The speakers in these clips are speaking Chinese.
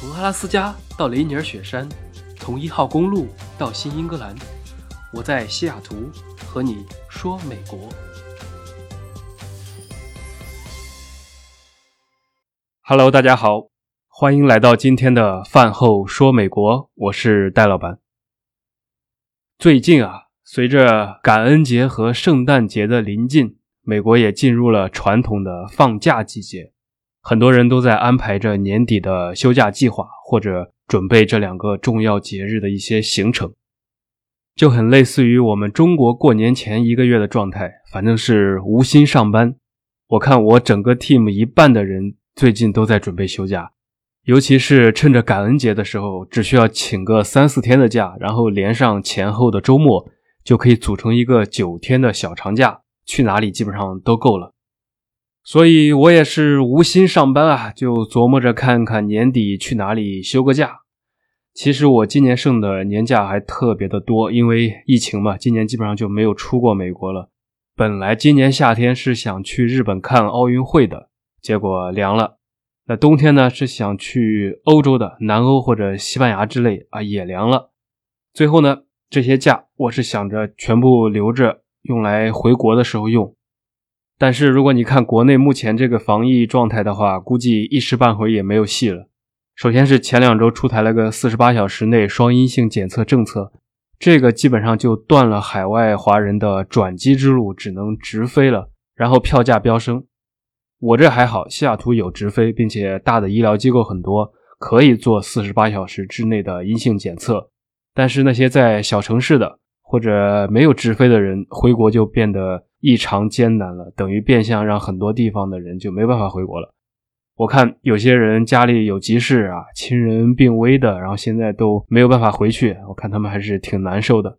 从阿拉斯加到雷尼尔雪山，从一号公路到新英格兰，我在西雅图和你说美国。Hello，大家好，欢迎来到今天的饭后说美国，我是戴老板。最近啊，随着感恩节和圣诞节的临近，美国也进入了传统的放假季节。很多人都在安排着年底的休假计划，或者准备这两个重要节日的一些行程，就很类似于我们中国过年前一个月的状态，反正是无心上班。我看我整个 team 一半的人最近都在准备休假，尤其是趁着感恩节的时候，只需要请个三四天的假，然后连上前后的周末，就可以组成一个九天的小长假，去哪里基本上都够了。所以我也是无心上班啊，就琢磨着看看年底去哪里休个假。其实我今年剩的年假还特别的多，因为疫情嘛，今年基本上就没有出过美国了。本来今年夏天是想去日本看奥运会的，结果凉了。那冬天呢是想去欧洲的，南欧或者西班牙之类啊，也凉了。最后呢，这些假我是想着全部留着用来回国的时候用。但是如果你看国内目前这个防疫状态的话，估计一时半会也没有戏了。首先是前两周出台了个四十八小时内双阴性检测政策，这个基本上就断了海外华人的转机之路，只能直飞了。然后票价飙升，我这还好，西雅图有直飞，并且大的医疗机构很多，可以做四十八小时之内的阴性检测。但是那些在小城市的或者没有直飞的人回国就变得。异常艰难了，等于变相让很多地方的人就没办法回国了。我看有些人家里有急事啊，亲人病危的，然后现在都没有办法回去，我看他们还是挺难受的。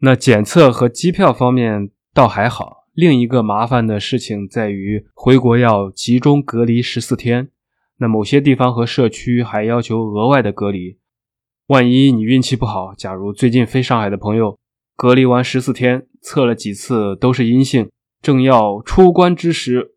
那检测和机票方面倒还好，另一个麻烦的事情在于回国要集中隔离十四天，那某些地方和社区还要求额外的隔离。万一你运气不好，假如最近飞上海的朋友。隔离完十四天，测了几次都是阴性，正要出关之时，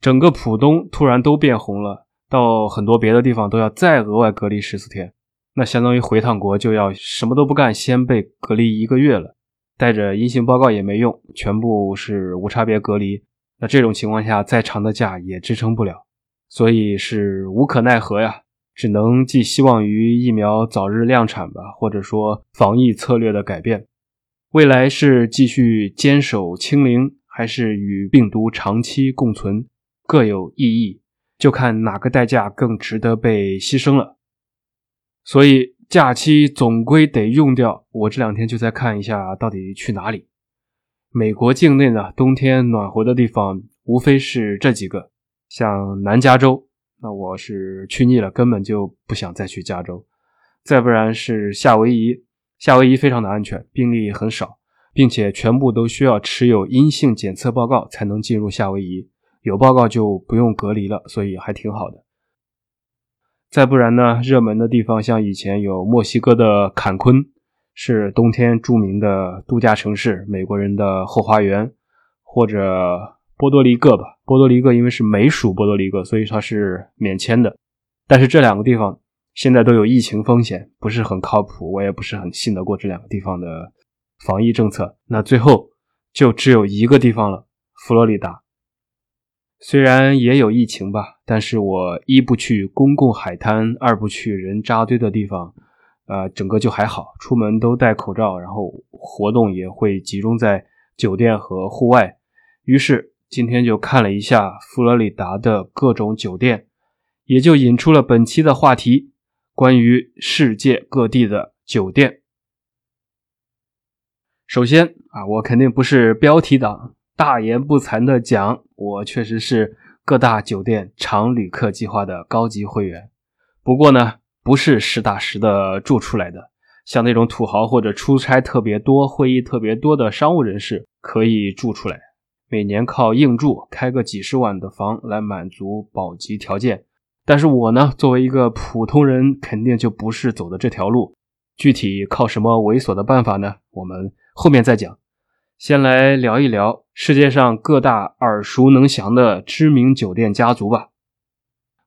整个浦东突然都变红了，到很多别的地方都要再额外隔离十四天，那相当于回趟国就要什么都不干，先被隔离一个月了，带着阴性报告也没用，全部是无差别隔离。那这种情况下，再长的假也支撑不了，所以是无可奈何呀，只能寄希望于疫苗早日量产吧，或者说防疫策略的改变。未来是继续坚守清零，还是与病毒长期共存，各有意义，就看哪个代价更值得被牺牲了。所以假期总归得用掉。我这两天就在看一下，到底去哪里。美国境内呢，冬天暖和的地方无非是这几个，像南加州，那我是去腻了，根本就不想再去加州。再不然是夏威夷。夏威夷非常的安全，病例很少，并且全部都需要持有阴性检测报告才能进入夏威夷，有报告就不用隔离了，所以还挺好的。再不然呢，热门的地方像以前有墨西哥的坎昆，是冬天著名的度假城市，美国人的后花园，或者波多黎各吧。波多黎各因为是美属波多黎各，所以它是免签的。但是这两个地方。现在都有疫情风险，不是很靠谱，我也不是很信得过这两个地方的防疫政策。那最后就只有一个地方了，佛罗里达。虽然也有疫情吧，但是我一不去公共海滩，二不去人扎堆的地方，呃，整个就还好，出门都戴口罩，然后活动也会集中在酒店和户外。于是今天就看了一下佛罗里达的各种酒店，也就引出了本期的话题。关于世界各地的酒店，首先啊，我肯定不是标题党，大言不惭的讲，我确实是各大酒店常旅客计划的高级会员。不过呢，不是实打实的住出来的，像那种土豪或者出差特别多、会议特别多的商务人士可以住出来，每年靠硬住开个几十万的房来满足保级条件。但是我呢，作为一个普通人，肯定就不是走的这条路。具体靠什么猥琐的办法呢？我们后面再讲。先来聊一聊世界上各大耳熟能详的知名酒店家族吧，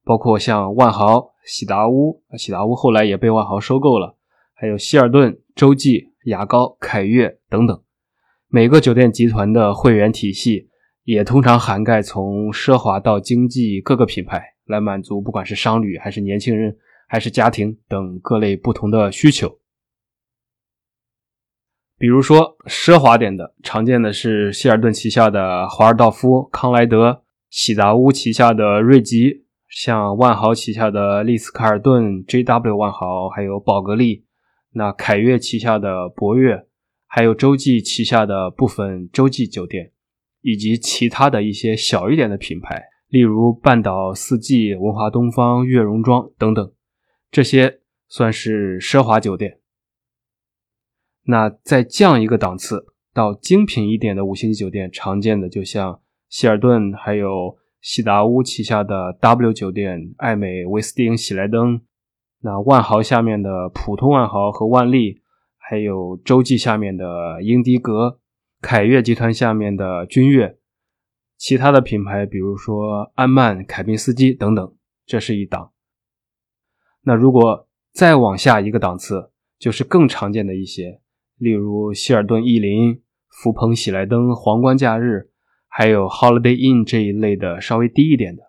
包括像万豪、喜达屋，喜达屋后来也被万豪收购了，还有希尔顿、洲际、雅高、凯悦等等。每个酒店集团的会员体系也通常涵盖从奢华到经济各个品牌，来满足不管是商旅还是年轻人还是家庭等各类不同的需求。比如说奢华点的，常见的是希尔顿旗下的华尔道夫、康莱德，喜达屋旗下的瑞吉，像万豪旗下的丽思卡尔顿、JW 万豪，还有宝格丽，那凯悦旗下的博悦，还有洲际旗下的部分洲际酒店，以及其他的一些小一点的品牌，例如半岛四季、文华东方、悦榕庄等等，这些算是奢华酒店。那再降一个档次到精品一点的五星级酒店，常见的就像希尔顿，还有喜达屋旗下的 W 酒店、艾美、威斯汀、喜来登。那万豪下面的普通万豪和万丽，还有洲际下面的英迪格、凯悦集团下面的君悦，其他的品牌比如说安曼、凯宾斯基等等，这是一档。那如果再往下一个档次，就是更常见的一些。例如希尔顿逸林、福朋喜来登、皇冠假日，还有 Holiday Inn 这一类的稍微低一点的。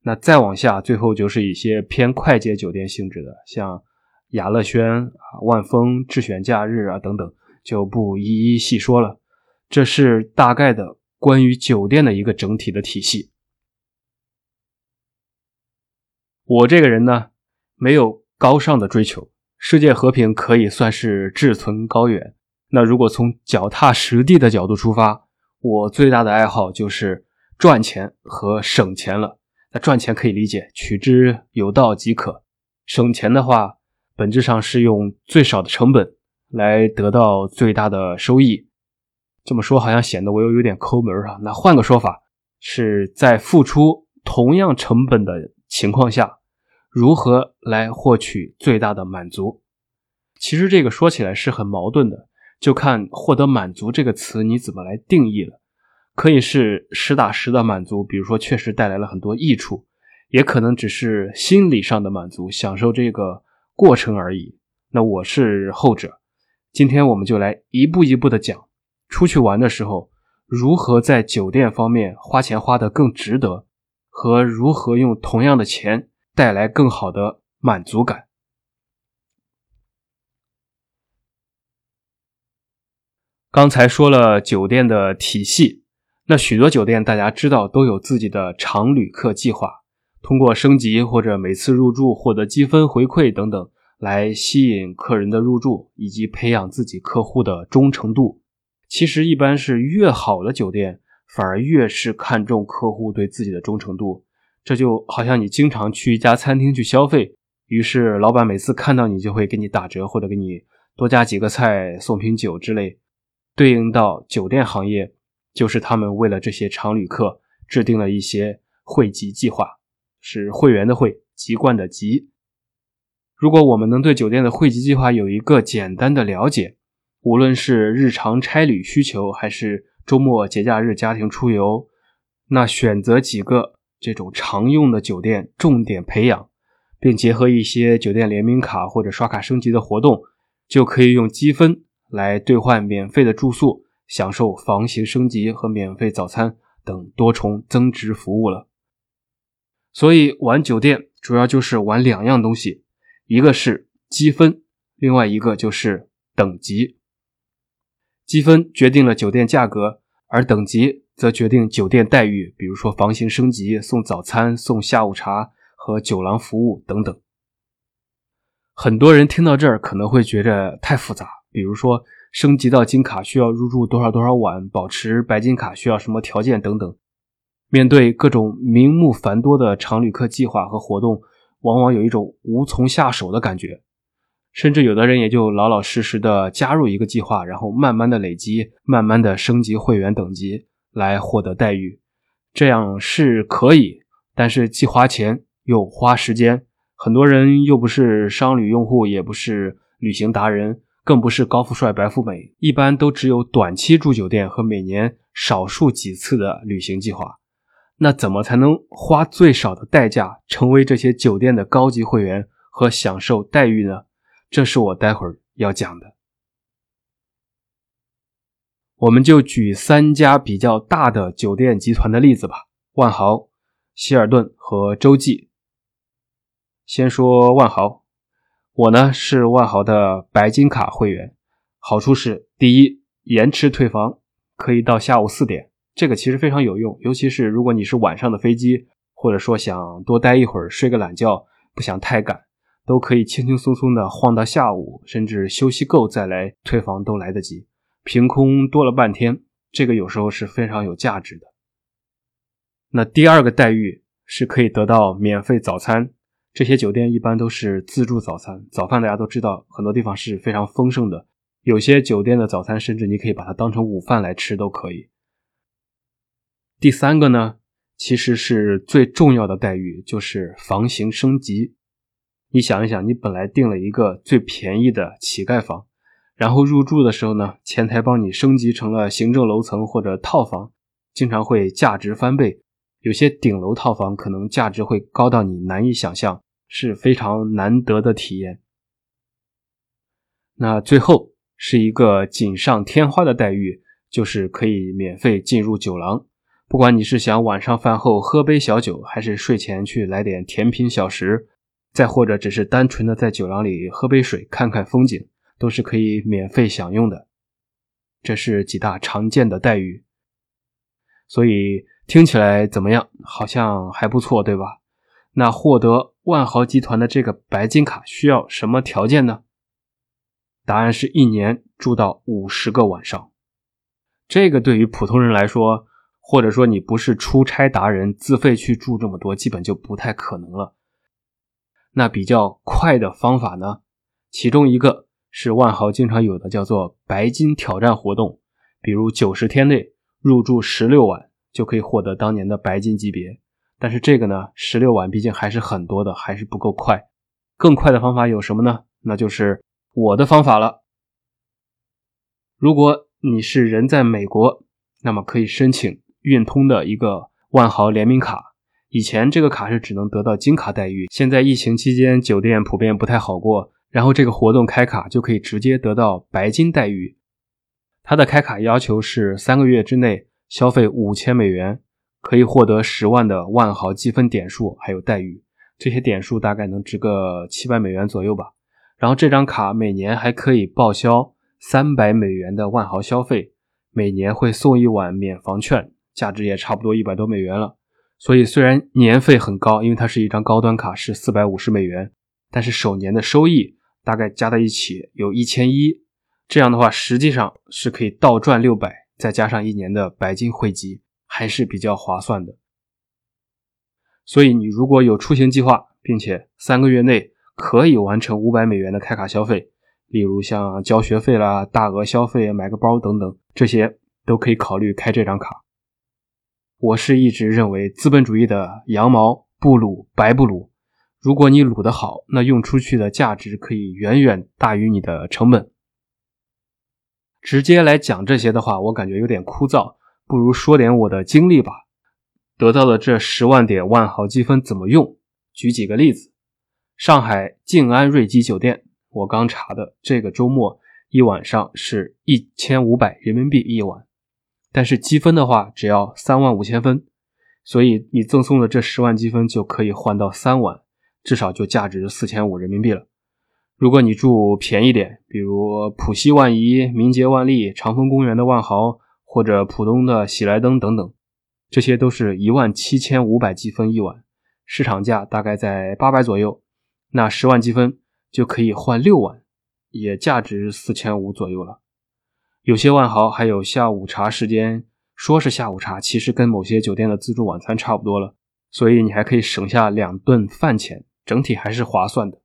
那再往下，最后就是一些偏快捷酒店性质的，像雅乐轩啊、万丰、智选假日啊等等，就不一一细说了。这是大概的关于酒店的一个整体的体系。我这个人呢，没有高尚的追求。世界和平可以算是志存高远。那如果从脚踏实地的角度出发，我最大的爱好就是赚钱和省钱了。那赚钱可以理解，取之有道即可。省钱的话，本质上是用最少的成本来得到最大的收益。这么说好像显得我又有点抠门啊。那换个说法，是在付出同样成本的情况下。如何来获取最大的满足？其实这个说起来是很矛盾的，就看获得满足这个词你怎么来定义了。可以是实打实的满足，比如说确实带来了很多益处，也可能只是心理上的满足，享受这个过程而已。那我是后者。今天我们就来一步一步的讲，出去玩的时候如何在酒店方面花钱花得更值得，和如何用同样的钱。带来更好的满足感。刚才说了酒店的体系，那许多酒店大家知道都有自己的常旅客计划，通过升级或者每次入住获得积分回馈等等，来吸引客人的入住，以及培养自己客户的忠诚度。其实一般是越好的酒店，反而越是看重客户对自己的忠诚度。这就好像你经常去一家餐厅去消费，于是老板每次看到你就会给你打折，或者给你多加几个菜、送瓶酒之类。对应到酒店行业，就是他们为了这些常旅客制定了一些会籍计划，是会员的会，籍贯的籍。如果我们能对酒店的会籍计划有一个简单的了解，无论是日常差旅需求，还是周末节假日家庭出游，那选择几个。这种常用的酒店重点培养，并结合一些酒店联名卡或者刷卡升级的活动，就可以用积分来兑换免费的住宿，享受房型升级和免费早餐等多重增值服务了。所以玩酒店主要就是玩两样东西，一个是积分，另外一个就是等级。积分决定了酒店价格，而等级。则决定酒店待遇，比如说房型升级、送早餐、送下午茶和酒廊服务等等。很多人听到这儿可能会觉得太复杂，比如说升级到金卡需要入住多少多少晚，保持白金卡需要什么条件等等。面对各种名目繁多的常旅客计划和活动，往往有一种无从下手的感觉，甚至有的人也就老老实实的加入一个计划，然后慢慢的累积，慢慢的升级会员等级。来获得待遇，这样是可以，但是既花钱又花时间。很多人又不是商旅用户，也不是旅行达人，更不是高富帅、白富美，一般都只有短期住酒店和每年少数几次的旅行计划。那怎么才能花最少的代价成为这些酒店的高级会员和享受待遇呢？这是我待会儿要讲的。我们就举三家比较大的酒店集团的例子吧：万豪、希尔顿和洲际。先说万豪，我呢是万豪的白金卡会员，好处是第一，延迟退房可以到下午四点，这个其实非常有用，尤其是如果你是晚上的飞机，或者说想多待一会儿睡个懒觉，不想太赶，都可以轻轻松松的晃到下午，甚至休息够再来退房都来得及。凭空多了半天，这个有时候是非常有价值的。那第二个待遇是可以得到免费早餐，这些酒店一般都是自助早餐。早饭大家都知道，很多地方是非常丰盛的，有些酒店的早餐甚至你可以把它当成午饭来吃都可以。第三个呢，其实是最重要的待遇，就是房型升级。你想一想，你本来订了一个最便宜的乞丐房。然后入住的时候呢，前台帮你升级成了行政楼层或者套房，经常会价值翻倍。有些顶楼套房可能价值会高到你难以想象，是非常难得的体验。那最后是一个锦上添花的待遇，就是可以免费进入酒廊，不管你是想晚上饭后喝杯小酒，还是睡前去来点甜品小食，再或者只是单纯的在酒廊里喝杯水看看风景。都是可以免费享用的，这是几大常见的待遇，所以听起来怎么样？好像还不错，对吧？那获得万豪集团的这个白金卡需要什么条件呢？答案是一年住到五十个晚上，这个对于普通人来说，或者说你不是出差达人，自费去住这么多，基本就不太可能了。那比较快的方法呢？其中一个。是万豪经常有的叫做白金挑战活动，比如九十天内入住十六晚就可以获得当年的白金级别。但是这个呢，十六晚毕竟还是很多的，还是不够快。更快的方法有什么呢？那就是我的方法了。如果你是人在美国，那么可以申请运通的一个万豪联名卡。以前这个卡是只能得到金卡待遇，现在疫情期间酒店普遍不太好过。然后这个活动开卡就可以直接得到白金待遇。它的开卡要求是三个月之内消费五千美元，可以获得十万的万豪积分点数，还有待遇。这些点数大概能值个七百美元左右吧。然后这张卡每年还可以报销三百美元的万豪消费，每年会送一晚免房券，价值也差不多一百多美元了。所以虽然年费很高，因为它是一张高端卡，是四百五十美元，但是首年的收益。大概加在一起有一千一，这样的话实际上是可以倒赚六百，再加上一年的白金汇集，还是比较划算的。所以你如果有出行计划，并且三个月内可以完成五百美元的开卡消费，例如像交学费啦、大额消费、买个包等等，这些都可以考虑开这张卡。我是一直认为资本主义的羊毛不撸白不撸。如果你撸得好，那用出去的价值可以远远大于你的成本。直接来讲这些的话，我感觉有点枯燥，不如说点我的经历吧。得到的这十万点万豪积分怎么用？举几个例子：上海静安瑞吉酒店，我刚查的，这个周末一晚上是一千五百人民币一晚，但是积分的话只要三万五千分，所以你赠送的这十万积分就可以换到三晚。至少就价值四千五人民币了。如果你住便宜点，比如浦西万怡、名杰万丽、长风公园的万豪，或者浦东的喜来登等等，这些都是一万七千五百积分一晚，市场价大概在八百左右。那十万积分就可以换六晚，也价值四千五左右了。有些万豪还有下午茶时间，说是下午茶，其实跟某些酒店的自助晚餐差不多了，所以你还可以省下两顿饭钱。整体还是划算的。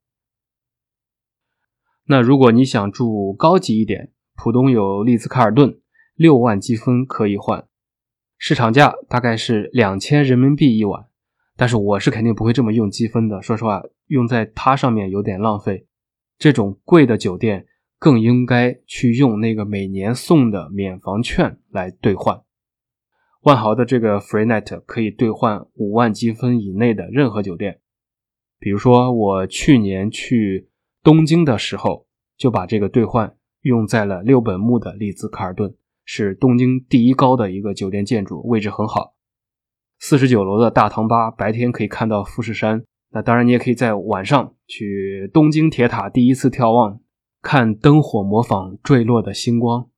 那如果你想住高级一点，浦东有丽兹卡尔顿，六万积分可以换，市场价大概是两千人民币一晚。但是我是肯定不会这么用积分的，说实话，用在它上面有点浪费。这种贵的酒店更应该去用那个每年送的免房券来兑换。万豪的这个 Free Night 可以兑换五万积分以内的任何酒店。比如说，我去年去东京的时候，就把这个兑换用在了六本木的丽兹卡尔顿，是东京第一高的一个酒店建筑，位置很好。四十九楼的大堂吧，白天可以看到富士山。那当然，你也可以在晚上去东京铁塔第一次眺望，看灯火模仿坠落的星光。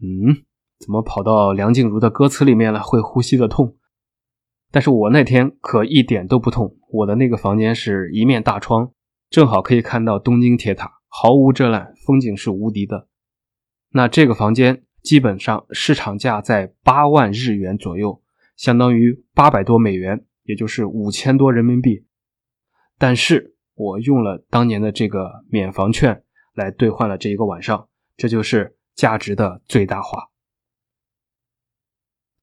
嗯，怎么跑到梁静茹的歌词里面了？会呼吸的痛。但是我那天可一点都不痛，我的那个房间是一面大窗，正好可以看到东京铁塔，毫无遮拦，风景是无敌的。那这个房间基本上市场价在八万日元左右。相当于八百多美元，也就是五千多人民币。但是我用了当年的这个免房券来兑换了这一个晚上，这就是价值的最大化。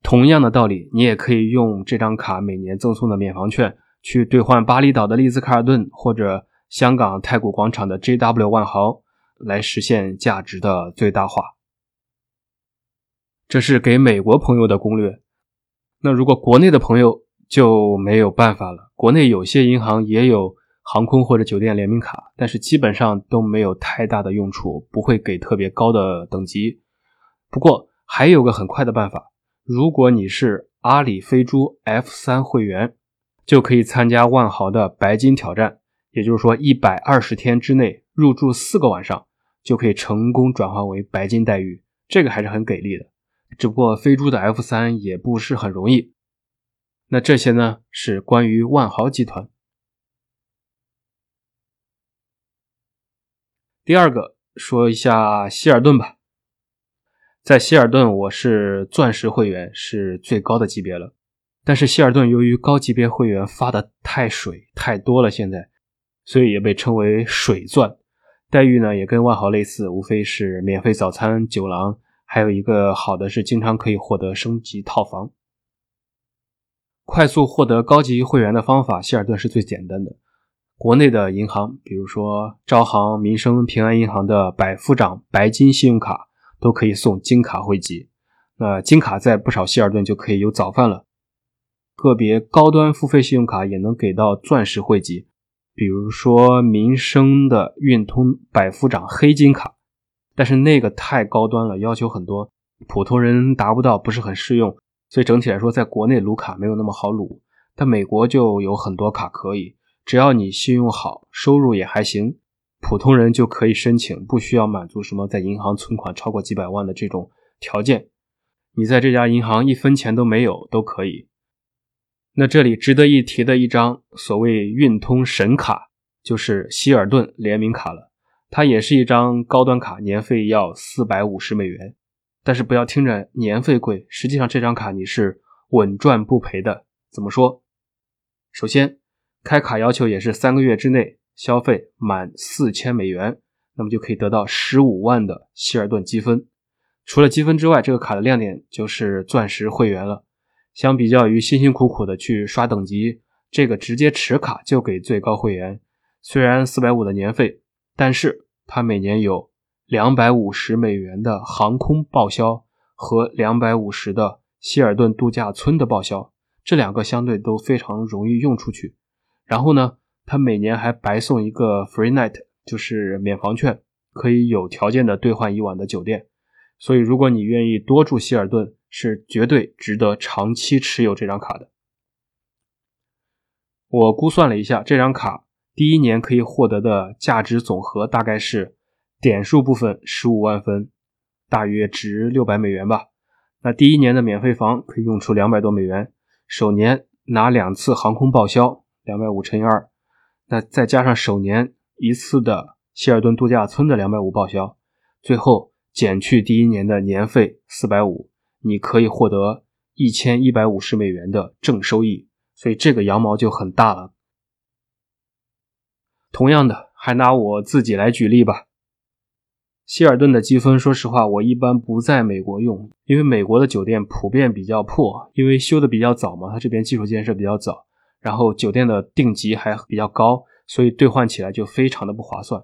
同样的道理，你也可以用这张卡每年赠送的免房券去兑换巴厘岛的丽兹卡尔顿或者香港太古广场的 JW 万豪，来实现价值的最大化。这是给美国朋友的攻略。那如果国内的朋友就没有办法了。国内有些银行也有航空或者酒店联名卡，但是基本上都没有太大的用处，不会给特别高的等级。不过还有个很快的办法，如果你是阿里飞猪 F 三会员，就可以参加万豪的白金挑战。也就是说，一百二十天之内入住四个晚上，就可以成功转换为白金待遇，这个还是很给力的。只不过飞猪的 F 三也不是很容易。那这些呢是关于万豪集团。第二个说一下希尔顿吧，在希尔顿我是钻石会员，是最高的级别了。但是希尔顿由于高级别会员发的太水太多了，现在所以也被称为水钻。待遇呢也跟万豪类似，无非是免费早餐、酒廊。还有一个好的是，经常可以获得升级套房。快速获得高级会员的方法，希尔顿是最简单的。国内的银行，比如说招行、民生、平安银行的百夫长白金信用卡，都可以送金卡汇集。那金卡在不少希尔顿就可以有早饭了。个别高端付费信用卡也能给到钻石汇集，比如说民生的运通百夫长黑金卡。但是那个太高端了，要求很多，普通人达不到，不是很适用。所以整体来说，在国内撸卡没有那么好撸。但美国就有很多卡可以，只要你信用好，收入也还行，普通人就可以申请，不需要满足什么在银行存款超过几百万的这种条件。你在这家银行一分钱都没有都可以。那这里值得一提的一张所谓运通神卡，就是希尔顿联名卡了。它也是一张高端卡，年费要四百五十美元，但是不要听着年费贵，实际上这张卡你是稳赚不赔的。怎么说？首先，开卡要求也是三个月之内消费满四千美元，那么就可以得到十五万的希尔顿积分。除了积分之外，这个卡的亮点就是钻石会员了。相比较于辛辛苦苦的去刷等级，这个直接持卡就给最高会员。虽然四百五的年费。但是它每年有两百五十美元的航空报销和两百五十的希尔顿度假村的报销，这两个相对都非常容易用出去。然后呢，它每年还白送一个 free night，就是免房券，可以有条件的兑换一晚的酒店。所以如果你愿意多住希尔顿，是绝对值得长期持有这张卡的。我估算了一下，这张卡。第一年可以获得的价值总和大概是点数部分十五万分，大约值六百美元吧。那第一年的免费房可以用出两百多美元，首年拿两次航空报销，两百五乘以二，那再加上首年一次的希尔顿度假村的两百五报销，最后减去第一年的年费四百五，你可以获得一千一百五十美元的正收益。所以这个羊毛就很大了。同样的，还拿我自己来举例吧。希尔顿的积分，说实话，我一般不在美国用，因为美国的酒店普遍比较破，因为修的比较早嘛，它这边基础建设比较早，然后酒店的定级还比较高，所以兑换起来就非常的不划算。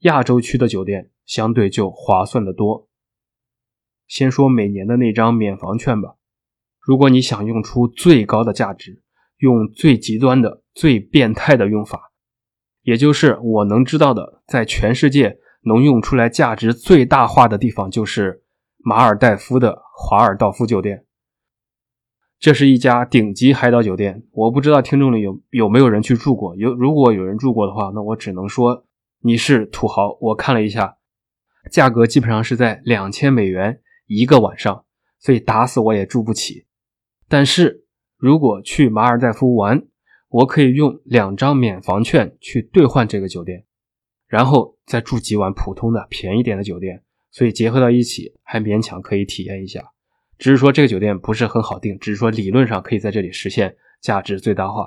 亚洲区的酒店相对就划算的多。先说每年的那张免房券吧，如果你想用出最高的价值，用最极端的、最变态的用法，也就是我能知道的，在全世界能用出来价值最大化的地方，就是马尔代夫的华尔道夫酒店。这是一家顶级海岛酒店，我不知道听众里有有没有人去住过。有如果有人住过的话，那我只能说你是土豪。我看了一下，价格基本上是在两千美元一个晚上，所以打死我也住不起。但是如果去马尔代夫玩，我可以用两张免房券去兑换这个酒店，然后再住几晚普通的便宜点的酒店，所以结合到一起还勉强可以体验一下。只是说这个酒店不是很好订，只是说理论上可以在这里实现价值最大化。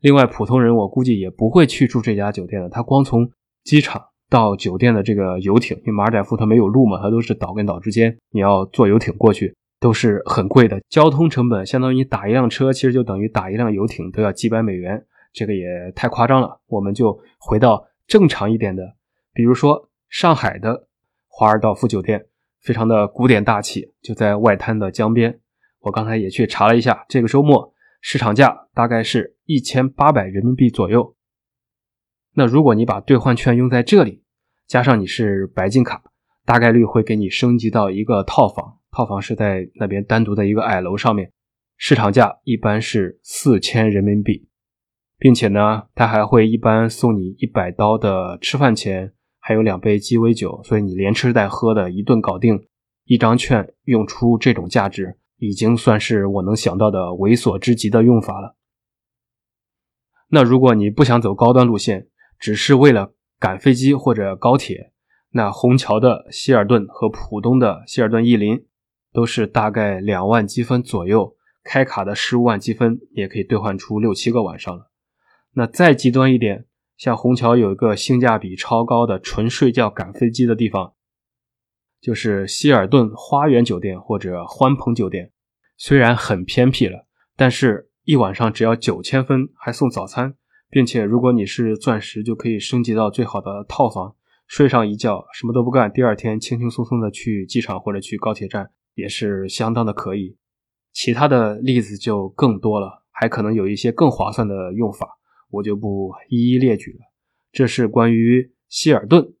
另外，普通人我估计也不会去住这家酒店的。他光从机场到酒店的这个游艇，因为马尔代夫它没有路嘛，它都是岛跟岛之间，你要坐游艇过去都是很贵的，交通成本相当于你打一辆车，其实就等于打一辆游艇都要几百美元，这个也太夸张了。我们就回到正常一点的，比如说上海的华尔道夫酒店。非常的古典大气，就在外滩的江边。我刚才也去查了一下，这个周末市场价大概是一千八百人民币左右。那如果你把兑换券用在这里，加上你是白金卡，大概率会给你升级到一个套房。套房是在那边单独的一个矮楼上面，市场价一般是四千人民币，并且呢，他还会一般送你一百刀的吃饭钱。还有两杯鸡尾酒，所以你连吃带喝的一顿搞定，一张券用出这种价值，已经算是我能想到的猥琐之极的用法了。那如果你不想走高端路线，只是为了赶飞机或者高铁，那虹桥的希尔顿和浦东的希尔顿逸林都是大概两万积分左右，开卡的十五万积分也可以兑换出六七个晚上了。那再极端一点。像虹桥有一个性价比超高的纯睡觉赶飞机的地方，就是希尔顿花园酒店或者欢朋酒店。虽然很偏僻了，但是一晚上只要九千分，还送早餐，并且如果你是钻石，就可以升级到最好的套房，睡上一觉什么都不干，第二天轻轻松松的去机场或者去高铁站，也是相当的可以。其他的例子就更多了，还可能有一些更划算的用法。我就不一一列举了。这是关于希尔顿。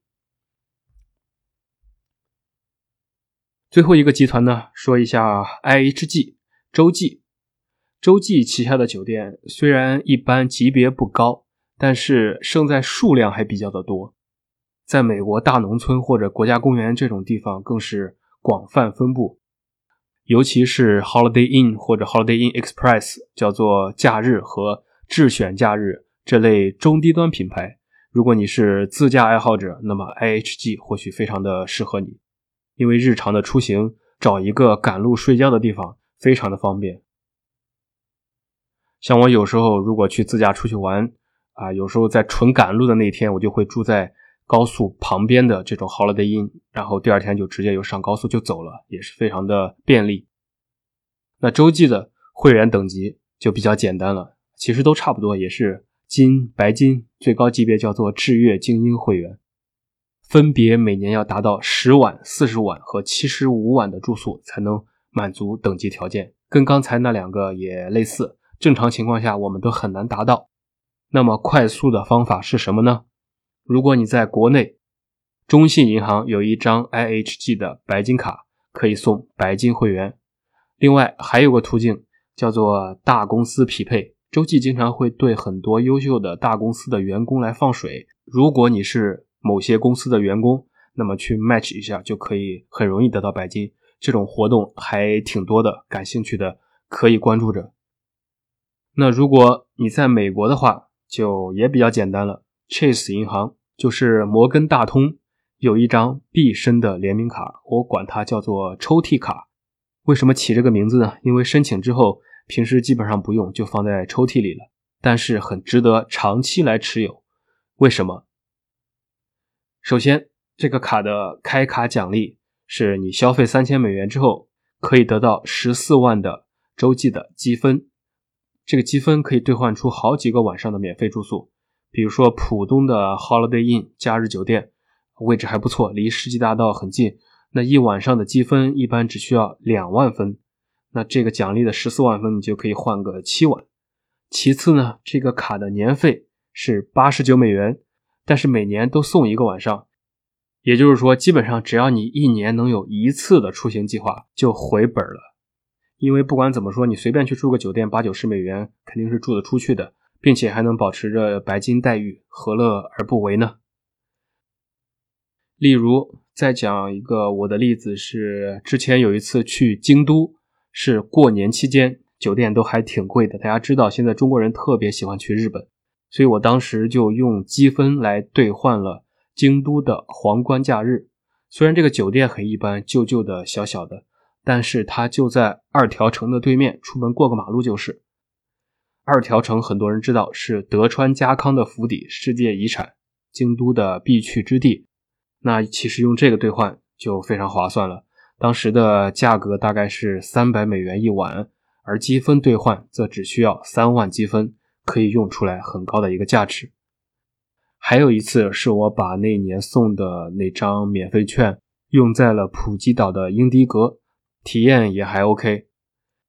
最后一个集团呢，说一下 IHG 洲际。洲际旗下的酒店虽然一般级别不高，但是胜在数量还比较的多。在美国大农村或者国家公园这种地方，更是广泛分布。尤其是 Holiday Inn 或者 Holiday Inn Express，叫做假日和智选假日。这类中低端品牌，如果你是自驾爱好者，那么 IHG 或许非常的适合你，因为日常的出行找一个赶路睡觉的地方非常的方便。像我有时候如果去自驾出去玩啊，有时候在纯赶路的那天，我就会住在高速旁边的这种 Holiday Inn，然后第二天就直接又上高速就走了，也是非常的便利。那洲际的会员等级就比较简单了，其实都差不多，也是。金、白金最高级别叫做智悦精英会员，分别每年要达到十晚、四十晚和七十五晚的住宿才能满足等级条件，跟刚才那两个也类似。正常情况下我们都很难达到。那么快速的方法是什么呢？如果你在国内，中信银行有一张 IHG 的白金卡，可以送白金会员。另外还有个途径叫做大公司匹配。洲际经常会对很多优秀的大公司的员工来放水。如果你是某些公司的员工，那么去 match 一下就可以很容易得到白金。这种活动还挺多的，感兴趣的可以关注着。那如果你在美国的话，就也比较简单了。Chase 银行就是摩根大通有一张毕生的联名卡，我管它叫做抽屉卡。为什么起这个名字呢？因为申请之后。平时基本上不用，就放在抽屉里了。但是很值得长期来持有。为什么？首先，这个卡的开卡奖励是你消费三千美元之后，可以得到十四万的洲际的积分。这个积分可以兑换出好几个晚上的免费住宿。比如说，浦东的 Holiday Inn 假日酒店，位置还不错，离世纪大道很近。那一晚上的积分一般只需要两万分。那这个奖励的十四万分，你就可以换个七晚。其次呢，这个卡的年费是八十九美元，但是每年都送一个晚上，也就是说，基本上只要你一年能有一次的出行计划，就回本了。因为不管怎么说，你随便去住个酒店，八九十美元肯定是住得出去的，并且还能保持着白金待遇，何乐而不为呢？例如，再讲一个我的例子是，之前有一次去京都，是过年期间，酒店都还挺贵的。大家知道，现在中国人特别喜欢去日本，所以我当时就用积分来兑换了京都的皇冠假日。虽然这个酒店很一般，旧旧的、小小的，但是它就在二条城的对面，出门过个马路就是。二条城很多人知道是德川家康的府邸，世界遗产，京都的必去之地。那其实用这个兑换就非常划算了。当时的价格大概是三百美元一晚，而积分兑换则只需要三万积分，可以用出来很高的一个价值。还有一次是我把那年送的那张免费券用在了普吉岛的英迪格，体验也还 OK。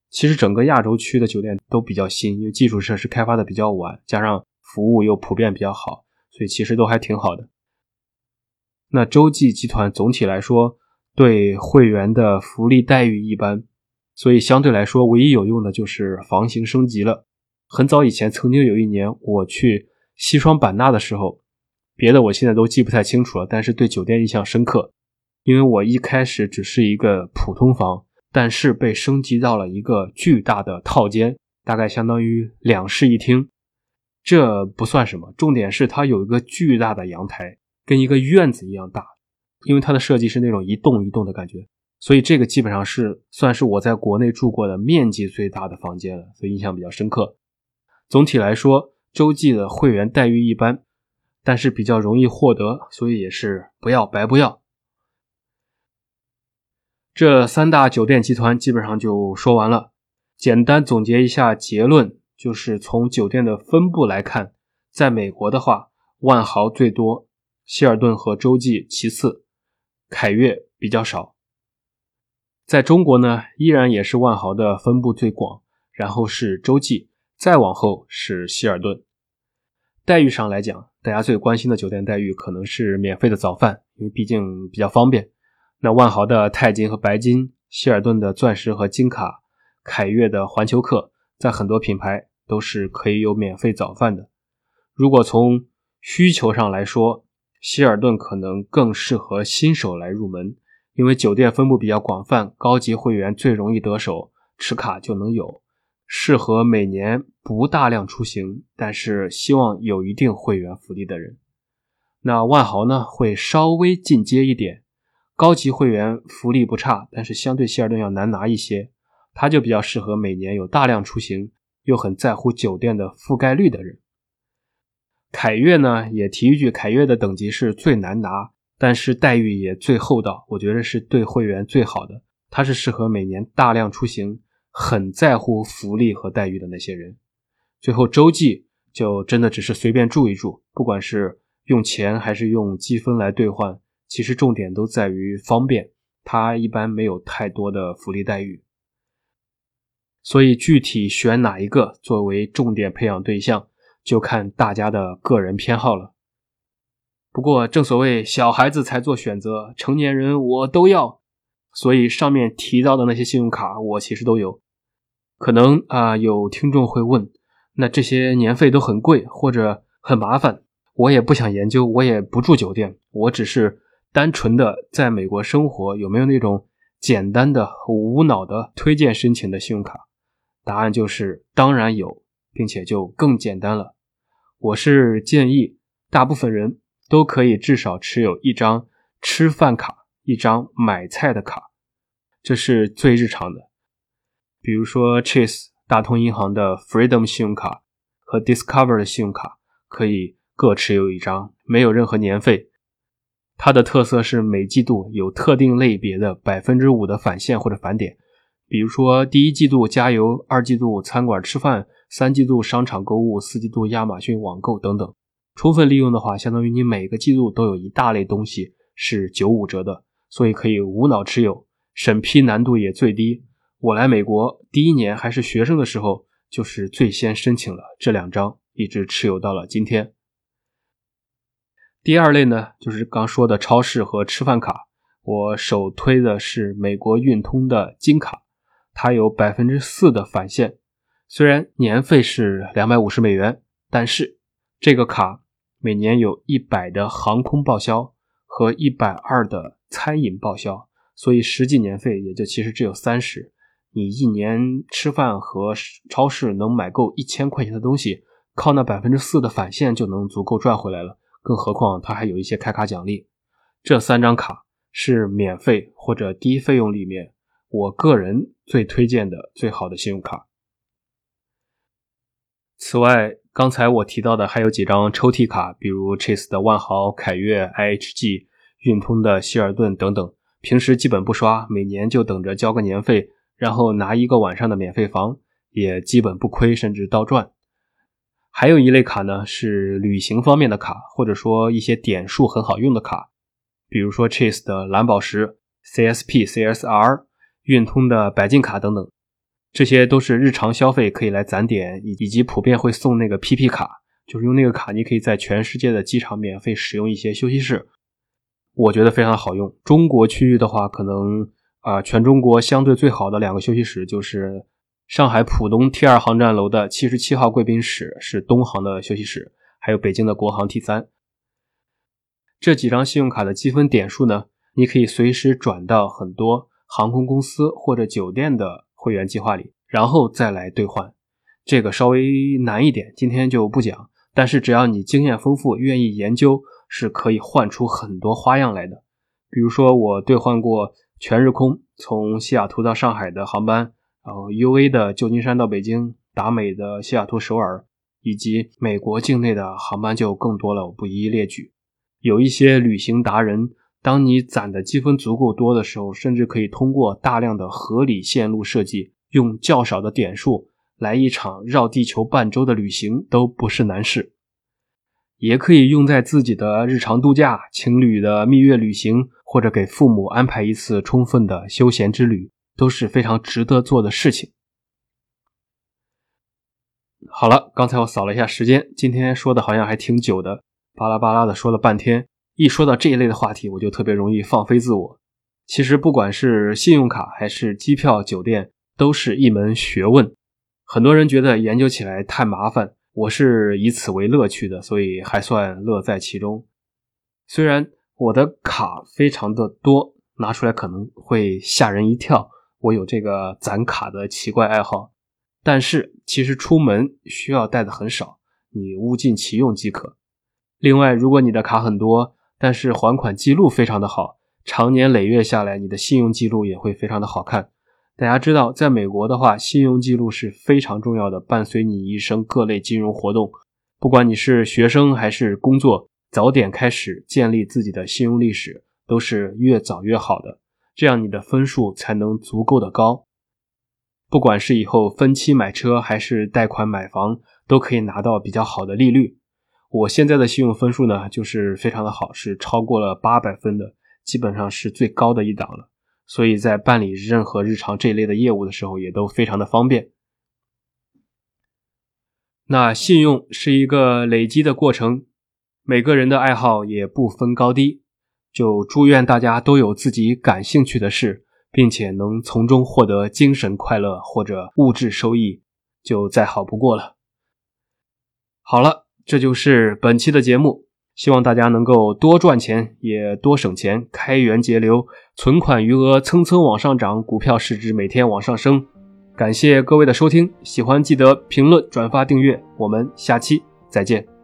其实整个亚洲区的酒店都比较新，因为基础设施开发的比较晚，加上服务又普遍比较好，所以其实都还挺好的。那洲际集团总体来说对会员的福利待遇一般，所以相对来说唯一有用的就是房型升级了。很早以前，曾经有一年我去西双版纳的时候，别的我现在都记不太清楚了，但是对酒店印象深刻，因为我一开始只是一个普通房，但是被升级到了一个巨大的套间，大概相当于两室一厅。这不算什么，重点是它有一个巨大的阳台。跟一个院子一样大，因为它的设计是那种一栋一栋的感觉，所以这个基本上是算是我在国内住过的面积最大的房间了，所以印象比较深刻。总体来说，洲际的会员待遇一般，但是比较容易获得，所以也是不要白不要。这三大酒店集团基本上就说完了，简单总结一下结论，就是从酒店的分布来看，在美国的话，万豪最多。希尔顿和洲际其次，凯悦比较少。在中国呢，依然也是万豪的分布最广，然后是洲际，再往后是希尔顿。待遇上来讲，大家最关心的酒店待遇可能是免费的早饭，因为毕竟比较方便。那万豪的钛金和白金，希尔顿的钻石和金卡，凯悦的环球客，在很多品牌都是可以有免费早饭的。如果从需求上来说，希尔顿可能更适合新手来入门，因为酒店分布比较广泛，高级会员最容易得手，持卡就能有。适合每年不大量出行，但是希望有一定会员福利的人。那万豪呢，会稍微进阶一点，高级会员福利不差，但是相对希尔顿要难拿一些。它就比较适合每年有大量出行，又很在乎酒店的覆盖率的人。凯悦呢，也提一句，凯悦的等级是最难拿，但是待遇也最厚道，我觉得是对会员最好的。它是适合每年大量出行、很在乎福利和待遇的那些人。最后洲际就真的只是随便住一住，不管是用钱还是用积分来兑换，其实重点都在于方便。它一般没有太多的福利待遇，所以具体选哪一个作为重点培养对象。就看大家的个人偏好了。不过正所谓小孩子才做选择，成年人我都要。所以上面提到的那些信用卡，我其实都有。可能啊，有听众会问，那这些年费都很贵或者很麻烦，我也不想研究，我也不住酒店，我只是单纯的在美国生活，有没有那种简单的、无脑的推荐申请的信用卡？答案就是当然有，并且就更简单了。我是建议，大部分人都可以至少持有一张吃饭卡，一张买菜的卡，这是最日常的。比如说，Chase 大通银行的 Freedom 信用卡和 Discover 的信用卡，可以各持有一张，没有任何年费。它的特色是每季度有特定类别的百分之五的返现或者返点，比如说第一季度加油，二季度餐馆吃饭。三季度商场购物，四季度亚马逊网购等等，充分利用的话，相当于你每个季度都有一大类东西是九五折的，所以可以无脑持有，审批难度也最低。我来美国第一年还是学生的时候，就是最先申请了这两张，一直持有到了今天。第二类呢，就是刚说的超市和吃饭卡，我首推的是美国运通的金卡，它有百分之四的返现，虽然年费是两百五十美元，但是这个卡每年有一百的航空报销和一百二的餐饮报销。所以实际年费也就其实只有三十，你一年吃饭和超市能买够一千块钱的东西，靠那百分之四的返现就能足够赚回来了。更何况它还有一些开卡奖励。这三张卡是免费或者低费用里面我个人最推荐的最好的信用卡。此外，刚才我提到的还有几张抽屉卡，比如 Chase 的万豪、凯悦、IHG、运通的希尔顿等等。平时基本不刷，每年就等着交个年费，然后拿一个晚上的免费房，也基本不亏，甚至倒赚。还有一类卡呢，是旅行方面的卡，或者说一些点数很好用的卡，比如说 Chase 的蓝宝石、CSP、CSR、运通的百金卡等等，这些都是日常消费可以来攒点，以以及普遍会送那个 PP 卡，就是用那个卡，你可以在全世界的机场免费使用一些休息室。我觉得非常好用。中国区域的话，可能啊，全中国相对最好的两个休息室就是上海浦东 T 二航站楼的七十七号贵宾室，是东航的休息室，还有北京的国航 T 三。这几张信用卡的积分点数呢，你可以随时转到很多航空公司或者酒店的会员计划里，然后再来兑换。这个稍微难一点，今天就不讲。但是只要你经验丰富，愿意研究。是可以换出很多花样来的，比如说我兑换过全日空从西雅图到上海的航班，然后 UA 的旧金山到北京，达美的西雅图首尔，以及美国境内的航班就更多了，我不一一列举。有一些旅行达人，当你攒的积分足够多的时候，甚至可以通过大量的合理线路设计，用较少的点数来一场绕地球半周的旅行都不是难事。也可以用在自己的日常度假、情侣的蜜月旅行，或者给父母安排一次充分的休闲之旅，都是非常值得做的事情。好了，刚才我扫了一下时间，今天说的好像还挺久的，巴拉巴拉的说了半天。一说到这一类的话题，我就特别容易放飞自我。其实不管是信用卡还是机票、酒店，都是一门学问。很多人觉得研究起来太麻烦。我是以此为乐趣的，所以还算乐在其中。虽然我的卡非常的多，拿出来可能会吓人一跳。我有这个攒卡的奇怪爱好，但是其实出门需要带的很少，你物尽其用即可。另外，如果你的卡很多，但是还款记录非常的好，长年累月下来，你的信用记录也会非常的好看。大家知道，在美国的话，信用记录是非常重要的，伴随你一生各类金融活动。不管你是学生还是工作，早点开始建立自己的信用历史，都是越早越好的。这样你的分数才能足够的高。不管是以后分期买车还是贷款买房，都可以拿到比较好的利率。我现在的信用分数呢，就是非常的好，是超过了八百分的，基本上是最高的一档了。所以在办理任何日常这一类的业务的时候，也都非常的方便。那信用是一个累积的过程，每个人的爱好也不分高低。就祝愿大家都有自己感兴趣的事，并且能从中获得精神快乐或者物质收益，就再好不过了。好了，这就是本期的节目。希望大家能够多赚钱，也多省钱，开源节流，存款余额蹭蹭往上涨，股票市值每天往上升。感谢各位的收听，喜欢记得评论、转发、订阅，我们下期再见。